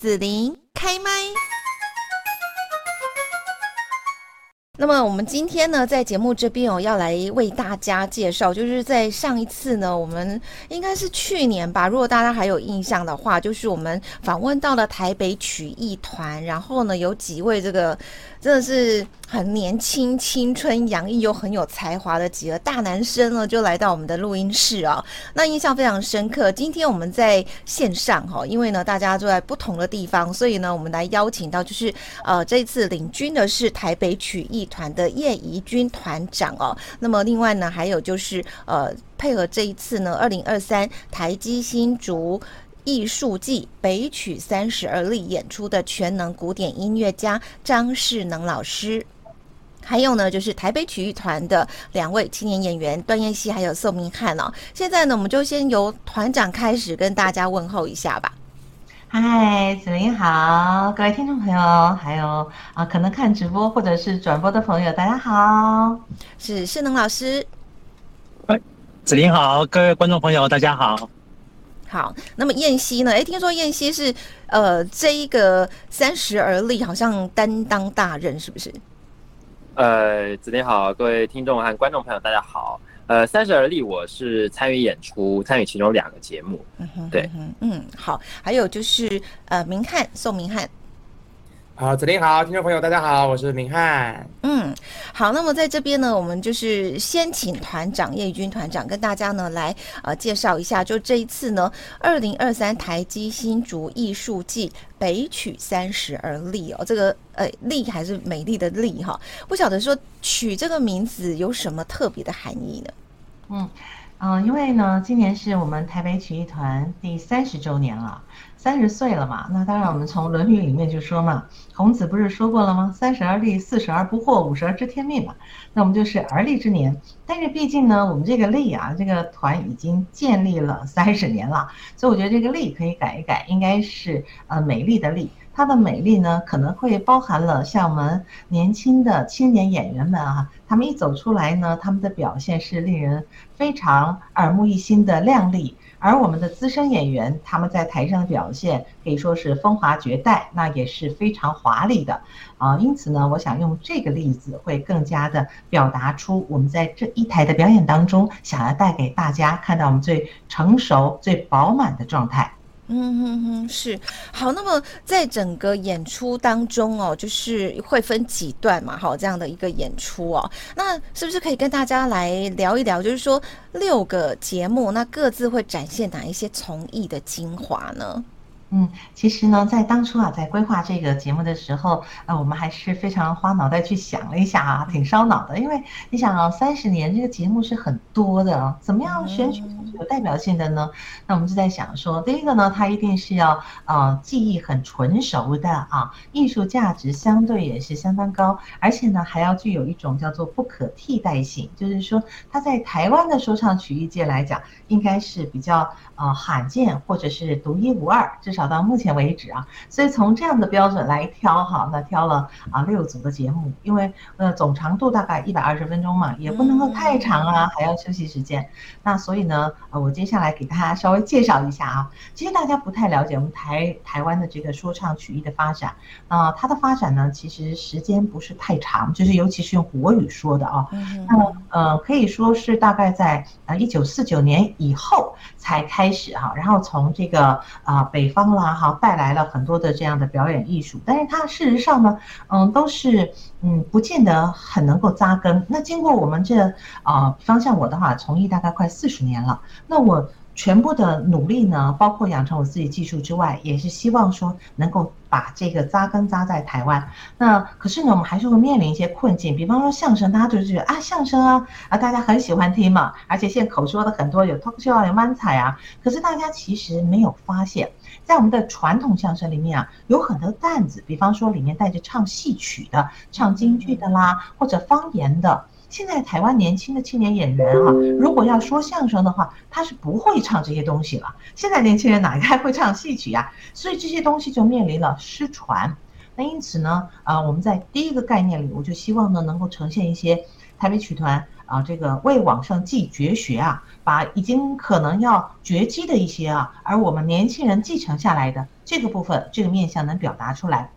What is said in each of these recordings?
子琳开麦。那么我们今天呢，在节目这边哦，要来为大家介绍，就是在上一次呢，我们应该是去年吧，如果大家还有印象的话，就是我们访问到了台北曲艺团，然后呢，有几位这个真的是。很年轻、青春洋溢又很有才华的几个大男生呢，就来到我们的录音室啊、哦，那印象非常深刻。今天我们在线上哈，因为呢大家都在不同的地方，所以呢我们来邀请到就是呃这次领军的是台北曲艺团的叶怡君团长哦。那么另外呢还有就是呃配合这一次呢二零二三台积新竹。艺术季北曲三十而立演出的全能古典音乐家张世能老师，还有呢，就是台北曲艺团的两位青年演员段彦希还有宋明翰哦。现在呢，我们就先由团长开始跟大家问候一下吧。嗨，子琳好，各位听众朋友，还有啊，可能看直播或者是转播的朋友，大家好，是世能老师。哎，子琳好，各位观众朋友，大家好。好，那么燕西呢？哎，听说燕西是呃，这一个三十而立，好像担当大任，是不是？呃，子琳好，各位听众和观众朋友，大家好。呃，三十而立，我是参与演出，参与其中两个节目。嗯哼，对，嗯，好，还有就是呃，明翰，宋明翰。好，子琳好，听众朋友大家好，我是明翰。嗯，好，那么在这边呢，我们就是先请团长叶怡君团长跟大家呢来呃介绍一下，就这一次呢，二零二三台积新竹艺术季北曲三十而立哦，这个呃立还是美丽的立哈，不晓得说取这个名字有什么特别的含义呢？嗯嗯、呃，因为呢，今年是我们台北曲艺团第三十周年了。三十岁了嘛，那当然我们从《论语》里面就说嘛，孔子不是说过了吗？三十而立，四十而不惑，五十而知天命嘛。那我们就是而立之年。但是毕竟呢，我们这个立啊，这个团已经建立了三十年了，所以我觉得这个立可以改一改，应该是呃美丽的丽。它的美丽呢，可能会包含了像我们年轻的青年演员们啊，他们一走出来呢，他们的表现是令人非常耳目一新的靓丽。而我们的资深演员，他们在台上的表现可以说是风华绝代，那也是非常华丽的啊。因此呢，我想用这个例子，会更加的表达出我们在这一台的表演当中，想要带给大家看到我们最成熟、最饱满的状态。嗯哼哼，是好。那么在整个演出当中哦，就是会分几段嘛，好，这样的一个演出哦，那是不是可以跟大家来聊一聊？就是说六个节目，那各自会展现哪一些从艺的精华呢？嗯，其实呢，在当初啊，在规划这个节目的时候，呃，我们还是非常花脑袋去想了一下啊，挺烧脑的。因为你想啊，三十年这个节目是很多的啊，怎么样选取有代表性的呢？那我们就在想说，第一个呢，它一定是要呃技艺很纯熟的啊，艺术价值相对也是相当高，而且呢，还要具有一种叫做不可替代性，就是说它在台湾的说唱曲艺界来讲，应该是比较呃罕见或者是独一无二，至少。找到目前为止啊，所以从这样的标准来挑哈，那挑了啊六组的节目，因为呃总长度大概一百二十分钟嘛，也不能够太长啊，还要休息时间。那所以呢，呃我接下来给大家稍微介绍一下啊，其实大家不太了解我们台台湾的这个说唱曲艺的发展啊，呃，它的发展呢，其实时间不是太长，就是尤其是用国语说的啊，那么呃可以说是大概在呃一九四九年以后才开始哈，然后从这个啊北方。啦，好，带来了很多的这样的表演艺术，但是它事实上呢，嗯，都是嗯，不见得很能够扎根。那经过我们这啊，方向我的话，从艺大概快四十年了，那我。全部的努力呢，包括养成我自己技术之外，也是希望说能够把这个扎根扎在台湾。那可是呢，我们还是会面临一些困境，比方说相声，大家就是觉得啊，相声啊啊，大家很喜欢听嘛，而且现在口说的很多，有脱口秀啊，有漫彩啊。可是大家其实没有发现，在我们的传统相声里面啊，有很多段子，比方说里面带着唱戏曲的、唱京剧的啦，或者方言的。现在台湾年轻的青年演员哈，如果要说相声的话，他是不会唱这些东西了。现在年轻人哪个还会唱戏曲呀？所以这些东西就面临了失传。那因此呢，啊，我们在第一个概念里，我就希望呢，能够呈现一些台北曲团啊，这个为往圣继绝学啊，把已经可能要绝迹的一些啊，而我们年轻人继承下来的这个部分，这个面向能表达出来。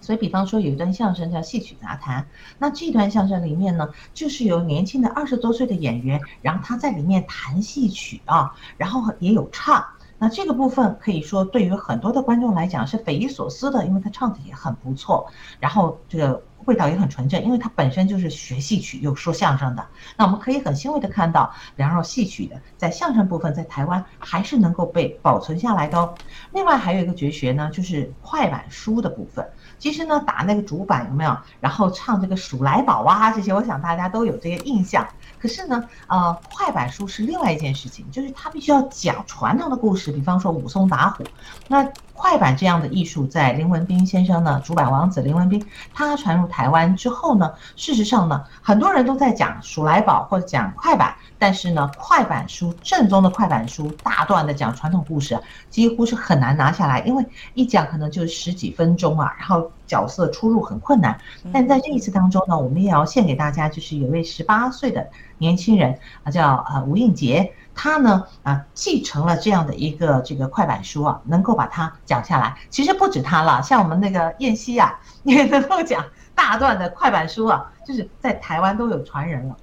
所以，比方说有一段相声叫戏曲杂谈，那这段相声里面呢，就是由年轻的二十多岁的演员，然后他在里面弹戏曲啊，然后也有唱。那这个部分可以说对于很多的观众来讲是匪夷所思的，因为他唱的也很不错，然后这个味道也很纯正，因为他本身就是学戏曲又说相声的。那我们可以很欣慰的看到，然后戏曲的在相声部分在台湾还是能够被保存下来的哦。另外还有一个绝学呢，就是快板书的部分。其实呢，打那个竹板有没有？然后唱这个鼠来宝啊这些，我想大家都有这些印象。可是呢，呃，快板书是另外一件事情，就是他必须要讲传统的故事，比方说武松打虎。那快板这样的艺术，在林文斌先生呢，主板王子林文斌，他传入台湾之后呢，事实上呢，很多人都在讲鼠来宝或者讲快板，但是呢，快板书正宗的快板书，大段的讲传统故事，几乎是很难拿下来，因为一讲可能就十几分钟啊，然后角色出入很困难。但在这一次当中呢，我们也要献给大家，就是有位十八岁的年轻人啊，叫呃吴映洁。他呢啊继承了这样的一个这个快板书啊，能够把它讲下来。其实不止他了，像我们那个燕西啊，也能够讲大段的快板书啊，就是在台湾都有传人了。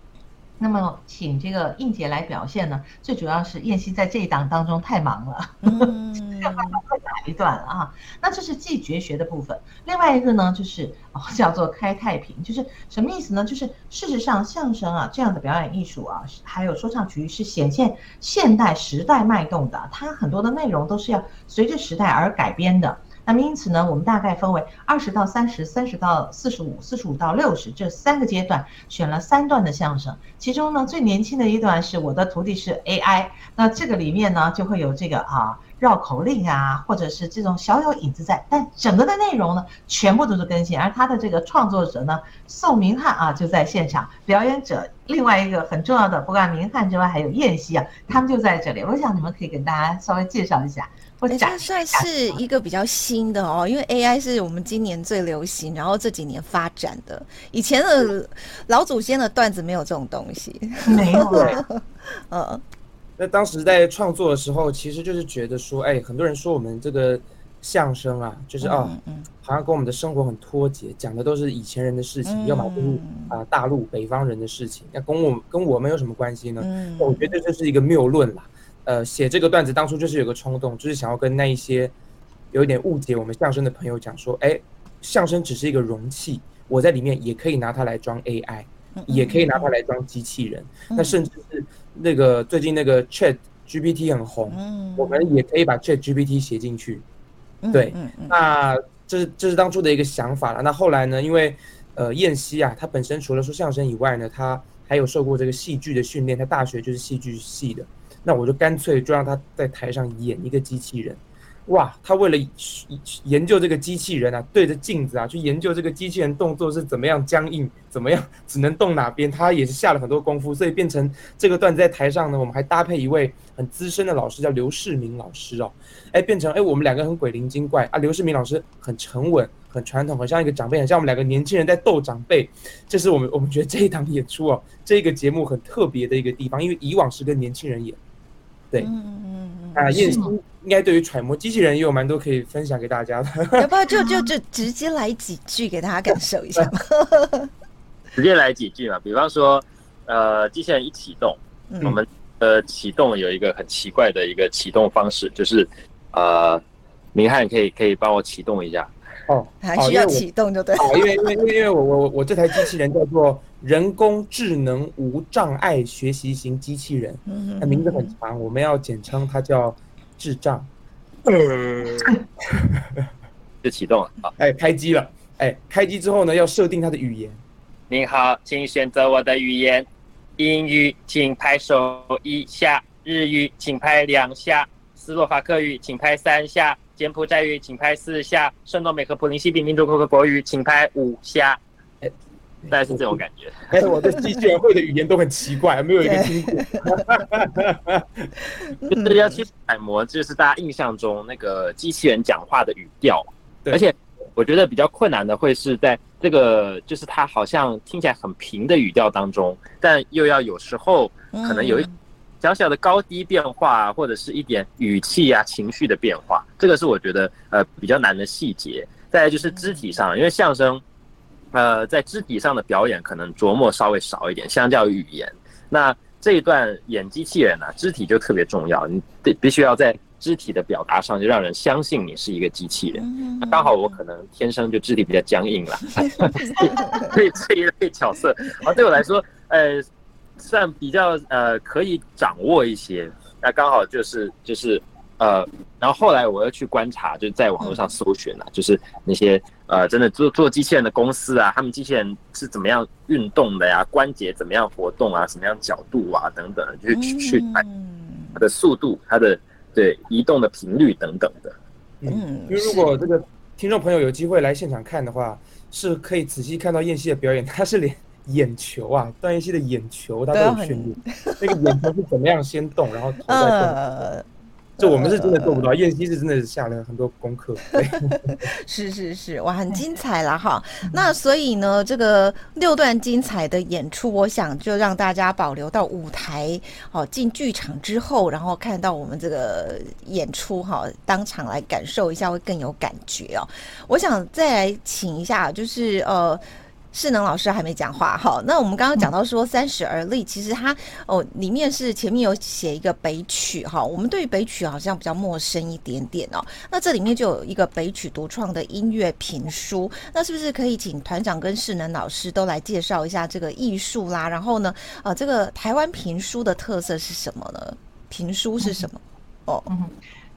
那么，请这个应杰来表现呢？最主要是燕西在这一档当中太忙了，嗯，要快打一段了啊。那这是既绝学的部分。另外一个呢，就是哦，叫做开太平，就是什么意思呢？就是事实上，相声啊这样的表演艺术啊，还有说唱曲艺是显现现代时代脉动的，它很多的内容都是要随着时代而改编的。那么因此呢，我们大概分为二十到三十、三十到四十五、四十五到六十这三个阶段，选了三段的相声。其中呢，最年轻的一段是我的徒弟是 AI，那这个里面呢就会有这个啊绕口令啊，或者是这种小有影子在，但整个的内容呢全部都是更新。而他的这个创作者呢，宋明翰啊就在现场，表演者另外一个很重要的，不管明翰之外还有燕西啊，他们就在这里。我想你们可以跟大家稍微介绍一下。这算是一个比较新的哦，因为 AI 是我们今年最流行，然后这几年发展的。以前的老祖先的段子没有这种东西，没有。嗯，那当时在创作的时候，其实就是觉得说，哎，很多人说我们这个相声啊，就是啊，好像跟我们的生活很脱节，讲的都是以前人的事情，要么就是啊大陆北方人的事情，那跟我跟我们有什么关系呢？我觉得这是一个谬论啦。呃，写这个段子当初就是有个冲动，就是想要跟那一些有一点误解我们相声的朋友讲说，哎，相声只是一个容器，我在里面也可以拿它来装 AI，也可以拿它来装机器人。那甚至是那个最近那个 Chat GPT 很红，我们也可以把 Chat GPT 写进去。对，那这是这是当初的一个想法了。那后来呢，因为呃燕西啊，他本身除了说相声以外呢，他还有受过这个戏剧的训练，他大学就是戏剧系的。那我就干脆就让他在台上演一个机器人，哇！他为了研究这个机器人啊，对着镜子啊去研究这个机器人动作是怎么样僵硬，怎么样只能动哪边，他也是下了很多功夫，所以变成这个段子在台上呢，我们还搭配一位很资深的老师，叫刘世明老师哦，哎，变成哎我们两个很鬼灵精怪啊，刘世明老师很沉稳。很传统，很像一个长辈，很像我们两个年轻人在斗长辈。这是我们我们觉得这一档演出哦，这个节目很特别的一个地方，因为以往是跟年轻人演。对，嗯嗯嗯。啊，燕西应该对于揣摩机器人也有蛮多可以分享给大家的。要不要就就就直接来几句给大家感受一下嘛？直接来几句嘛，比方说，呃，机器人一启动，嗯、我们呃启动有一个很奇怪的一个启动方式，就是呃，明翰可以可以帮我启动一下。哦，还需要启动就对。好，因为因为因为因为我我我这台机器人叫做人工智能无障碍学习型机器人，它名字很长，我们要简称它叫智障。嗯，就启动了。好，哎，开机了。哎，开机之后呢，要设定它的语言。您好，请选择我的语言。英语，请拍手一下；日语，请拍两下；斯洛伐克语，请拍三下。柬埔寨语请拍四下，圣多美和普林西比民主共和国语请拍五下，哎，大概是这种感觉。但是我对机器人会的语言都很奇怪，没有一个 听过。就是要去揣摩，就是大家印象中那个机器人讲话的语调。而且我觉得比较困难的会是在这个就是它好像听起来很平的语调当中，但又要有时候可能有一小小的高低变化，或者是一点语气啊、情绪的变化，这个是我觉得呃比较难的细节。再来就是肢体上，因为相声，呃，在肢体上的表演可能琢磨稍微少一点，相较于语言。那这一段演机器人啊，肢体就特别重要，你得必须要在。肢体的表达上就让人相信你是一个机器人，那刚好我可能天生就肢体比较僵硬了，所以这一类角色啊对我来说，呃，算比较呃可以掌握一些。那刚好就是就是呃，然后后来我又去观察，就是在网络上搜寻了，就是那些呃真的做做机器人的公司啊，他们机器人是怎么样运动的呀，关节怎么样活动啊，什么样角度啊等等，就是去去看它的速度，它的。对移动的频率等等的，嗯，因为如果这个听众朋友有机会来现场看的话，是可以仔细看到燕西的表演，他是连眼球啊，段燕希的眼球他都有训练，那个眼球是怎么样先动，然后头再动。呃就我们是真的做不到，燕西是真的是下了很多功课。是是是，哇，很精彩了哈。那所以呢，这个六段精彩的演出，我想就让大家保留到舞台哦，进剧场之后，然后看到我们这个演出哈，当场来感受一下会更有感觉哦。我想再来请一下，就是呃。世能老师还没讲话哈，那我们刚刚讲到说三十而立，其实它哦里面是前面有写一个北曲哈，我们对于北曲好像比较陌生一点点哦。那这里面就有一个北曲独创的音乐评书，那是不是可以请团长跟世能老师都来介绍一下这个艺术啦？然后呢，呃，这个台湾评书的特色是什么呢？评书是什么？哦。嗯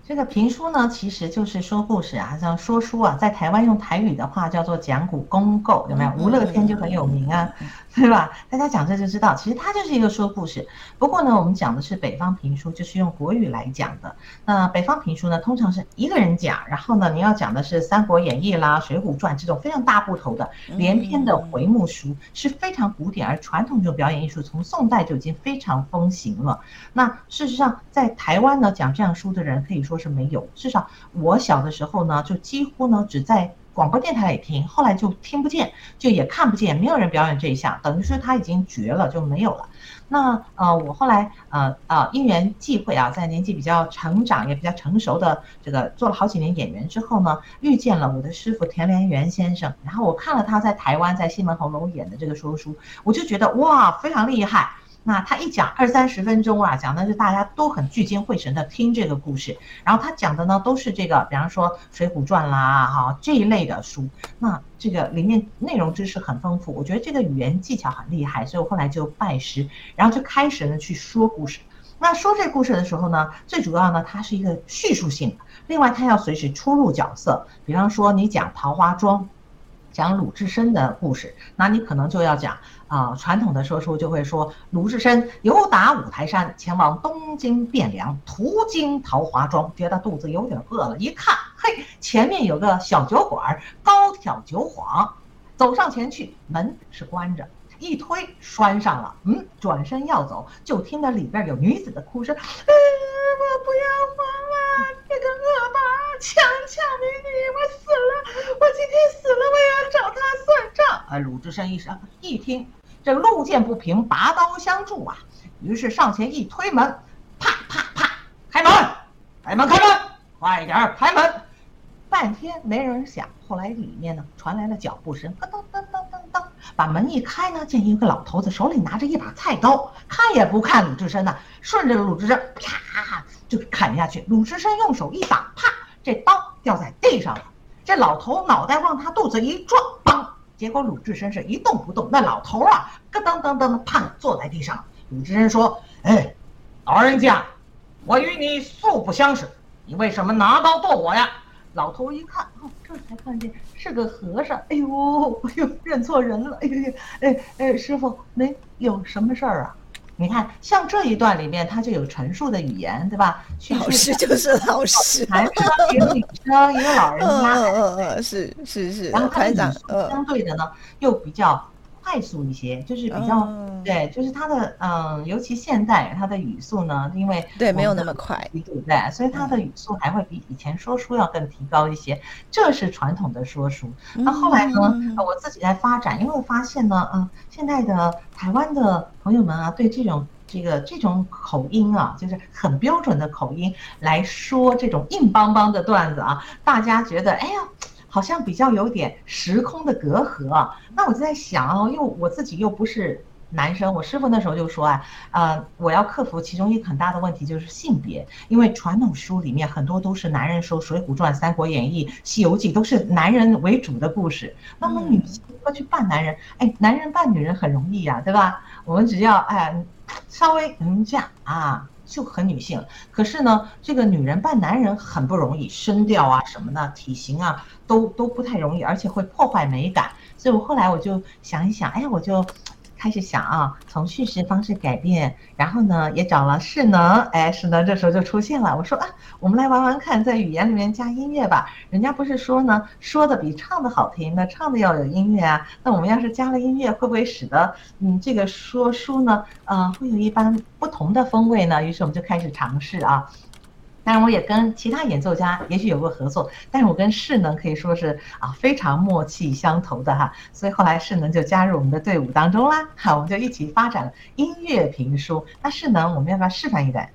这个评书呢，其实就是说故事啊，像说书啊，在台湾用台语的话叫做讲古公构，有没有？吴乐天就很有名啊。对吧？大家讲这就知道，其实它就是一个说故事。不过呢，我们讲的是北方评书，就是用国语来讲的。那北方评书呢，通常是一个人讲，然后呢，你要讲的是《三国演义》啦、《水浒传》这种非常大部头的连篇的回目书，是非常古典而传统这种表演艺术，从宋代就已经非常风行了。那事实上，在台湾呢，讲这样书的人可以说是没有。至少我小的时候呢，就几乎呢只在。广播电台里听，后来就听不见，就也看不见，没有人表演这一项，等于说他已经绝了，就没有了。那呃，我后来呃呃因缘际会啊，在年纪比较成长也比较成熟的这个做了好几年演员之后呢，遇见了我的师傅田连元先生，然后我看了他在台湾在西门红楼演的这个说书，我就觉得哇，非常厉害。那他一讲二三十分钟啊，讲的是大家都很聚精会神的听这个故事，然后他讲的呢都是这个，比方说《水浒传》啦，哈这一类的书，那这个里面内容知识很丰富，我觉得这个语言技巧很厉害，所以我后来就拜师，然后就开始呢去说故事。那说这故事的时候呢，最主要呢它是一个叙述性的，另外它要随时出入角色，比方说你讲桃花庄。讲鲁智深的故事，那你可能就要讲啊，传统的说书就会说，鲁智深由打五台山前往东京汴梁，途经桃花庄，觉得肚子有点饿了，一看，嘿，前面有个小酒馆，高挑酒幌，走上前去，门是关着，一推拴上了，嗯，转身要走，就听到里边有女子的哭声，哎，我不要活了，这个恶霸强抢民女，我死了，我今天死了，我要找他算账。哎，鲁智深一声一听，这路见不平，拔刀相助啊，于是上前一推门，啪啪啪，开门，开门，开门，快点开门。半天没人响，后来里面呢传来了脚步声，噔噔噔噔噔噔，把门一开呢，见一个老头子手里拿着一把菜刀，看也不看鲁智深呐，顺着鲁智深啪就砍下去。鲁智深用手一挡，啪，这刀掉在地上了。这老头脑袋往他肚子一撞，结果鲁智深是一动不动。那老头啊，咯噔噔噔的，胖，坐在地上。鲁智深说：“哎，老人家，我与你素不相识，你为什么拿刀剁我呀？”老头一看，哦，这才看见是个和尚。哎呦，哎呦，认错人了。哎呦，哎哎，师傅，您有什么事儿啊？你看，像这一段里面，它就有陈述的语言，对吧？老师就是老师，男生一个女生，一个老人家，嗯嗯嗯，是是是。然后团长相对的呢，又比较快速一些，就是比较、哦、对，就是他的嗯，尤其现代他的语速呢，因为对没有那么快，对不对？所以他的语速还会比以前说书要更提高一些。嗯、这是传统的说书。那后来呢，嗯、我自己在发展，因为我发现呢，嗯，现在的台湾的朋友们啊，对这种这个这种口音啊，就是很标准的口音来说这种硬邦邦的段子啊，大家觉得哎呀。好像比较有点时空的隔阂，那我就在想哦，因为我自己又不是男生，我师傅那时候就说啊，呃，我要克服其中一个很大的问题就是性别，因为传统书里面很多都是男人说，《水浒传》《三国演义》《西游记》都是男人为主的故事，那么女性要去扮男人，哎，男人扮女人很容易呀，对吧？我们只要哎稍微嗯这样啊。就很女性，可是呢，这个女人扮男人很不容易，声调啊什么的，体型啊都都不太容易，而且会破坏美感。所以我后来我就想一想，哎，我就。开始想啊，从叙事方式改变，然后呢，也找了势能，哎，势能这时候就出现了。我说啊，我们来玩玩看，在语言里面加音乐吧。人家不是说呢，说的比唱的好听，那唱的要有音乐啊。那我们要是加了音乐，会不会使得嗯这个说书呢，呃，会有一般不同的风味呢？于是我们就开始尝试啊。当然，我也跟其他演奏家也许有过合作，但是我跟势能可以说是啊非常默契相投的哈，所以后来势能就加入我们的队伍当中啦，哈，我们就一起发展了音乐评书。那势能，我们要不要示范一段？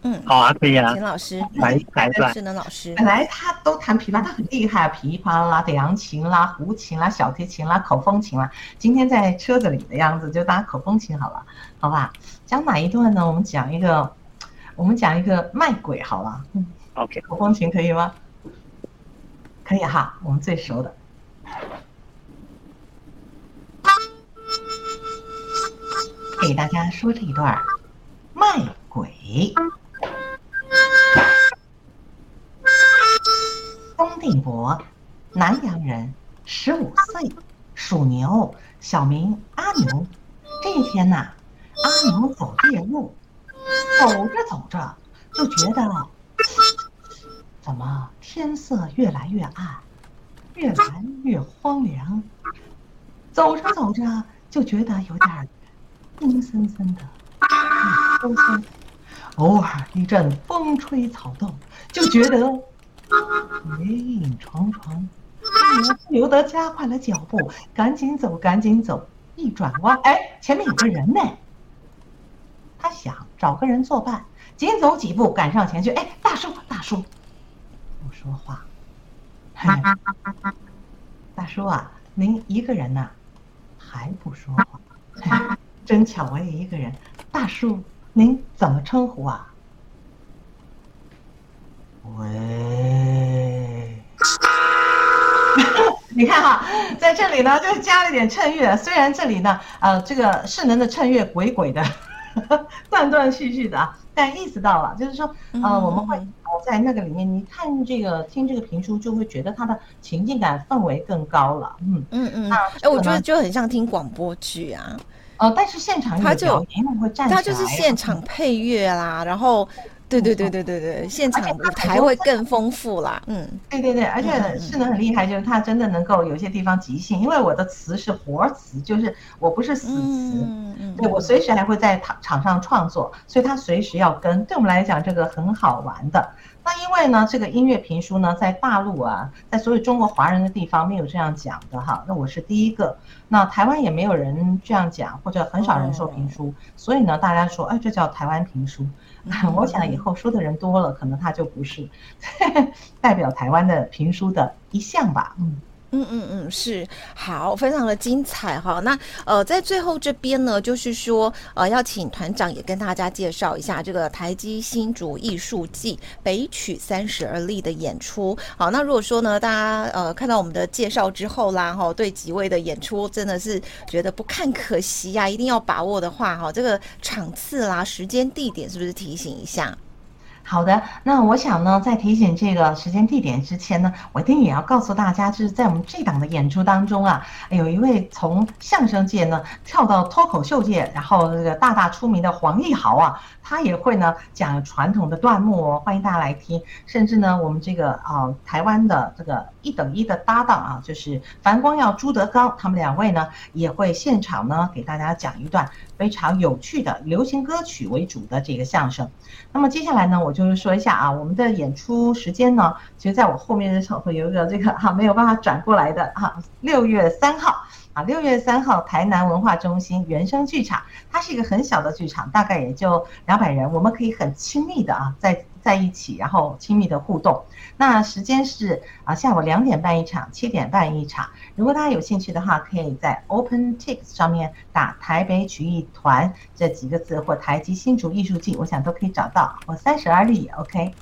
嗯，好啊，可以啊，秦老师来来一段。势能老师，本来他都弹琵琶，他很厉害，琵琶啦、北洋琴啦、胡琴啦、小提琴啦、口风琴啦。今天在车子里的样子，就当口风琴好了，好吧？讲哪一段呢？我们讲一个。我们讲一个卖鬼好了，嗯，OK，口风琴可以吗？可以哈，我们最熟的，给大家说这一段卖鬼。龚定伯，南阳人，十五岁，属牛，小名阿牛。这一天呐，阿牛走夜路。走着走着，就觉得怎么天色越来越暗，越来越荒凉。走着走着，就觉得有点阴森森的，阴森森。偶尔一阵风吹草动，就觉得鬼影重重。不由得加快了脚步，赶紧走，赶紧走。一转弯，哎，前面有个人呢。他想找个人作伴，紧走几步赶上前去。哎，大叔，大叔，不说话。大叔啊，您一个人呐、啊，还不说话？真巧，我也一个人。大叔，您怎么称呼啊？喂，你看哈，在这里呢，就加了点衬乐。虽然这里呢，呃，这个势能的衬乐鬼鬼的。断断续续的啊，但意识到了，就是说，呃，我们会在那个里面，你看这个听这个评书，就会觉得它的情境感氛围更高了。嗯嗯嗯。哎，我觉得就很像听广播剧啊。哦，但是现场他就他就是现场配乐啦，然后。对对对对对对，现场舞台会更丰富啦。嗯，对对对，而且是能很厉害，就是他真的能够有些地方即兴，因为我的词是活词，就是我不是死词，对，我随时还会在场场上创作，所以他随时要跟。对我们来讲，这个很好玩的。那因为呢，这个音乐评书呢，在大陆啊，在所有中国华人的地方没有这样讲的哈。那我是第一个，那台湾也没有人这样讲，或者很少人说评书，所以呢，大家说，哎，这叫台湾评书。我想以后说的人多了，可能他就不是 代表台湾的评书的一项吧。嗯。嗯嗯嗯，是好，非常的精彩哈。那呃，在最后这边呢，就是说呃，要请团长也跟大家介绍一下这个台积新竹艺术季北曲三十而立的演出。好，那如果说呢，大家呃看到我们的介绍之后啦，哈，对几位的演出真的是觉得不看可惜呀，一定要把握的话，哈，这个场次啦、时间、地点是不是提醒一下？好的，那我想呢，在提醒这个时间地点之前呢，我一定也要告诉大家，就是在我们这档的演出当中啊，有一位从相声界呢跳到脱口秀界，然后这个大大出名的黄奕豪啊，他也会呢讲传统的段目，欢迎大家来听。甚至呢，我们这个啊、台湾的这个一等一的搭档啊，就是樊光耀、朱德刚，他们两位呢也会现场呢给大家讲一段非常有趣的流行歌曲为主的这个相声。那么接下来呢，我就是说一下啊，我们的演出时间呢，其实在我后面的时候会有一个这个哈、没有办法转过来的哈，六月三号啊，六月三号台南文化中心原声剧场，它是一个很小的剧场，大概也就两百人，我们可以很亲密的啊在。在一起，然后亲密的互动。那时间是啊，下午两点半一场，七点半一场。如果大家有兴趣的话，可以在 OpenTix 上面打“台北曲艺团”这几个字，或“台积新竹艺术季”，我想都可以找到。我三十而立，OK。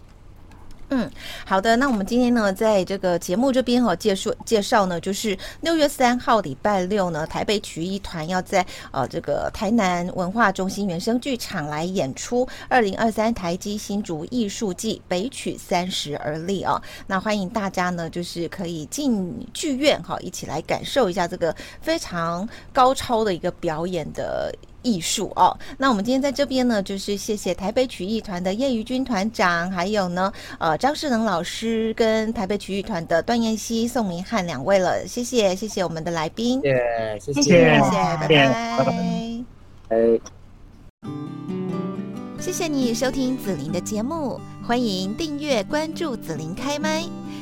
嗯，好的，那我们今天呢，在这个节目这边哈，介绍介绍呢，就是六月三号礼拜六呢，台北曲艺团要在呃这个台南文化中心原声剧场来演出二零二三台积新竹艺术季北曲三十而立啊，那欢迎大家呢，就是可以进剧院哈，一起来感受一下这个非常高超的一个表演的。艺术哦，那我们今天在这边呢，就是谢谢台北曲艺团的叶瑜君团长，还有呢，呃，张世能老师跟台北曲艺团的段燕希、宋明翰两位了，谢谢，谢谢我们的来宾，谢谢，谢谢，拜拜，拜。谢谢你收听紫琳的节目，欢迎订阅关注紫琳开麦。